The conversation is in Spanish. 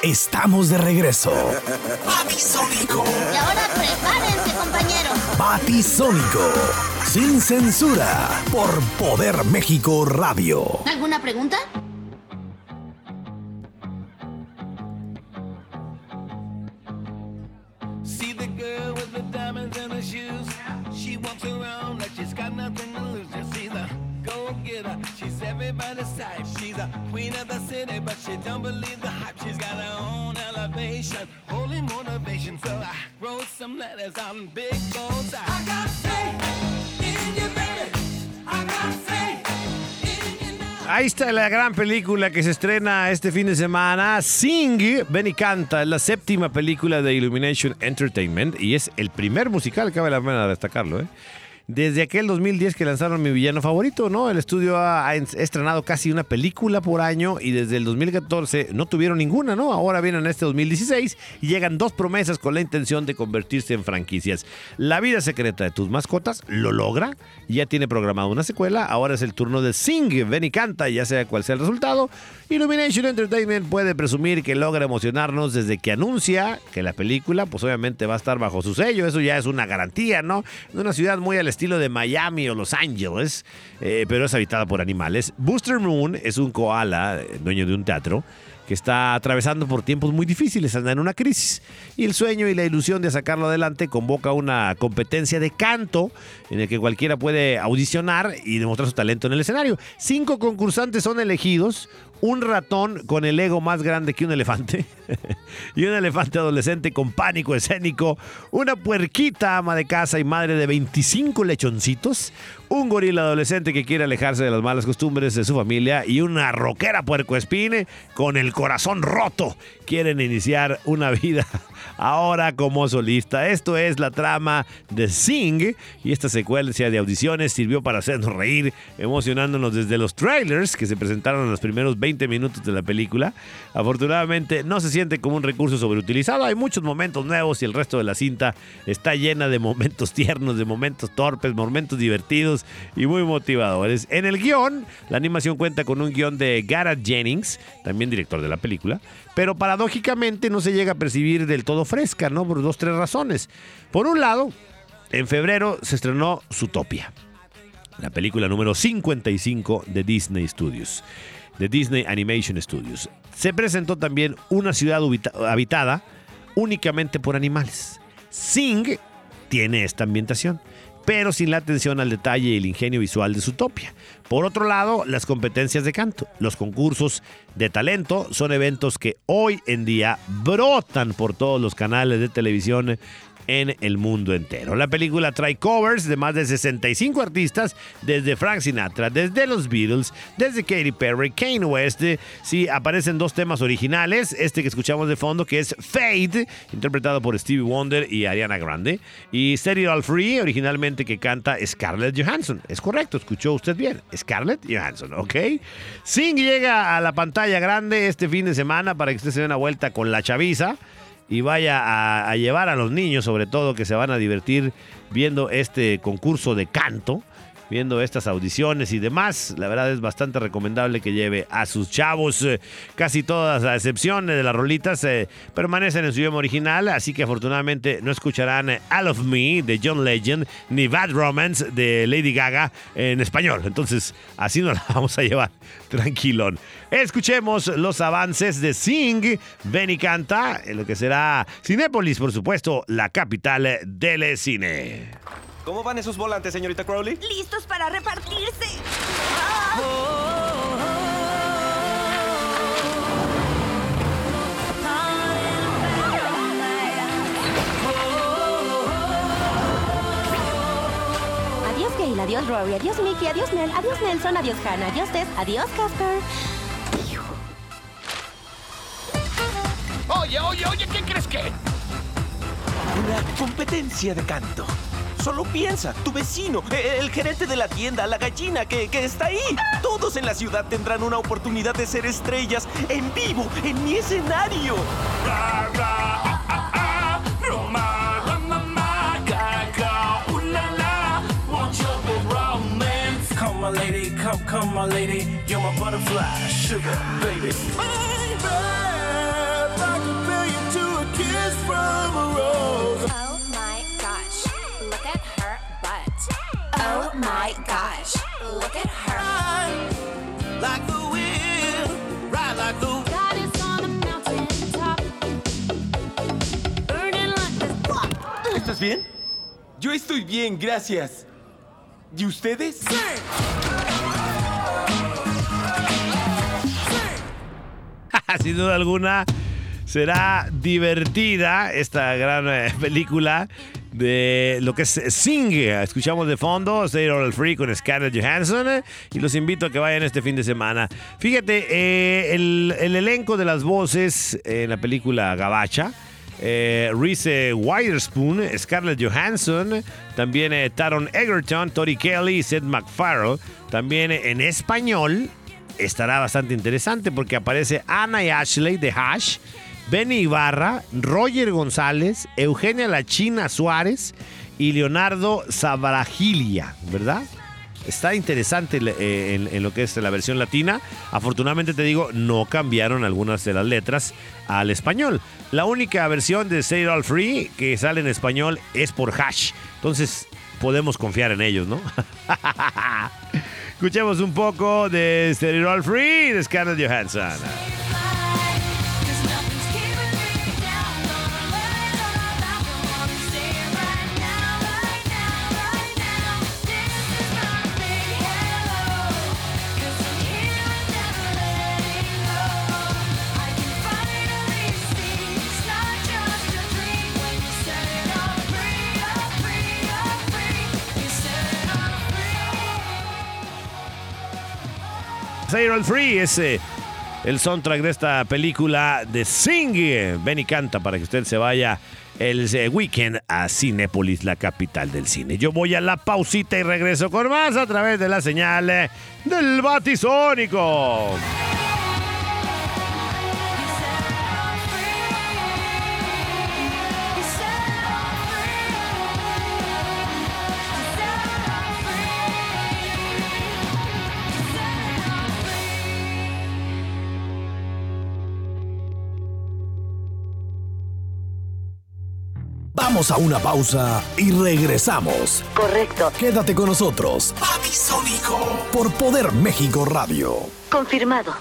Estamos de regreso. Batisónico. Y ahora prepárense, compañeros. Batisónico. Sin censura. Por Poder México Radio. ¿Alguna pregunta? See She's everybody's type. She's a queen of the city, but she don't believe the hype. She's got her own elevation, holy motivation. So I wrote some letters on big goals. I got faith in you, baby. I got faith. Ahí está la gran película que se estrena este fin de semana, Sing, Ven y Canta, es la séptima película de Illumination Entertainment y es el primer musical, cabe la pena destacarlo, ¿eh? Desde aquel 2010 que lanzaron mi villano favorito, ¿no? El estudio ha, estrenado casi una película por año y desde el 2014 no tuvieron ninguna, ¿no? Ahora vienen este 2016 y llegan dos promesas con la intención de convertirse en franquicias. La vida secreta de tus mascotas lo logra, ya tiene programada una secuela, ahora es el turno de Sing, ven y canta, ya sea cual sea el resultado. Illumination Entertainment puede presumir que logra emocionarnos desde que anuncia que la película, pues obviamente va a estar bajo su sello, eso ya es una garantía, ¿no? De una ciudad muy al estilo de Miami o Los Ángeles, eh, pero es habitada por animales. Booster Moon es un koala, eh, dueño de un teatro, que está atravesando por tiempos muy difíciles, anda en una crisis. Y el sueño y la ilusión de sacarlo adelante convoca una competencia de canto en el que cualquiera puede audicionar y demostrar su talento en el escenario. Cinco concursantes son elegidos, un ratón con el ego más grande que un elefante y un elefante adolescente con pánico escénico, una puerquita ama de casa y madre de 25 lechoncitos, un gorila adolescente que quiere alejarse de las malas costumbres de su familia y una rockera puercoespine con el corazón roto. Quieren iniciar una vida ahora como solista. Esto es la trama de Sing y esta secuencia de audiciones sirvió para hacernos reír, emocionándonos desde los trailers que se presentaron en los primeros 20 minutos de la película. Afortunadamente no se siente como un recurso sobreutilizado, hay muchos momentos nuevos y el resto de la cinta está llena de momentos tiernos, de momentos torpes, momentos divertidos y muy motivadores. En el guion, la animación cuenta con un guion de Garrett Jennings, también director de la película, pero paradójicamente no se llega a percibir del todo fresca, ¿no? Por dos, tres razones. Por un lado, en febrero se estrenó Zootopia, la película número 55 de Disney Studios, de Disney Animation Studios. Se presentó también una ciudad habitada únicamente por animales. Sing tiene esta ambientación, pero sin la atención al detalle y el ingenio visual de Zootopia. Por otro lado, las competencias de canto, los concursos de talento son eventos que hoy en día brotan por todos los canales de televisión en el mundo entero. La película trae covers de más de 65 artistas, desde Frank Sinatra, desde los Beatles, desde Katy Perry, Kanye West. Sí, aparecen dos temas originales, este que escuchamos de fondo, que es Fade, interpretado por Stevie Wonder y Ariana Grande, y Set It All Free, originalmente que canta Scarlett Johansson. Es correcto, escuchó usted bien, Scarlett Johansson, ¿ok? Sing llega a la pantalla grande este fin de semana para que usted se dé una vuelta con la chaviza y vaya a, llevar a los niños, sobre todo, que se van a divertir viendo este concurso de canto, viendo estas audiciones y demás. La verdad es bastante recomendable que lleve a sus chavos. Eh, Casi todas, a excepción de las rolitas, eh, permanecen en su idioma original, así que afortunadamente no escucharán eh, All of Me de John Legend ni Bad Romance de Lady Gaga en español. Entonces, así nos la vamos a llevar tranquilón. Escuchemos los avances de Sing, Ven y Canta, en lo que será Cinépolis, por supuesto, la capital del cine. ¿Cómo van esos volantes, señorita Crowley? ¡Listos para repartirse! Adiós Gail, adiós Rory, adiós Mickey, adiós Nell, adiós Nelson, adiós Hannah, adiós Tess, adiós Casper. Oye, oye, oye, ¿qué crees que? Una competencia de canto. Solo piensa, tu vecino, eh, el gerente de la tienda, la gallina que, que está ahí. Todos en la ciudad tendrán una oportunidad de ser estrellas en vivo, en mi escenario. Come, lady, come, come, my lady. You're my butterfly, sugar. Baby, ¿Estás bien? Yo estoy bien, gracias. ¿Y ustedes? Sin duda alguna será divertida esta gran eh, película de lo que es Sing. Escuchamos de fondo Stay All Free con Scarlett Johansson eh, y los invito a que vayan este fin de semana. Fíjate, eh, el, el elenco de las voces en la película Gabacha. Eh, Reese Witherspoon, Scarlett Johansson, también eh, Taron Egerton, Tori Kelly, Seth MacFarlane. También eh, en español estará bastante interesante porque aparece Anna y Ashley de Hash, Benny Ibarra, Roger González, Eugenia La China Suárez y Leonardo Sabragilia, ¿verdad? Está interesante eh, en, en lo que es la versión latina. Afortunadamente te digo, no cambiaron algunas de las letras al español. La única versión de Say It All Free que sale en español es por Hash. Entonces podemos confiar en ellos, ¿no? Escuchemos un poco de It All Free de Scarlett Johansson. All Free es eh, el soundtrack de esta película de Sing. Ven y canta para que usted se vaya el eh, weekend a Cinépolis, la capital del cine. Yo voy a la pausita y regreso con más a través de la señal eh, del Batisónico. Vamos a una pausa y regresamos. Correcto. Quédate con nosotros Batisónico. por Poder México Radio. Confirmado.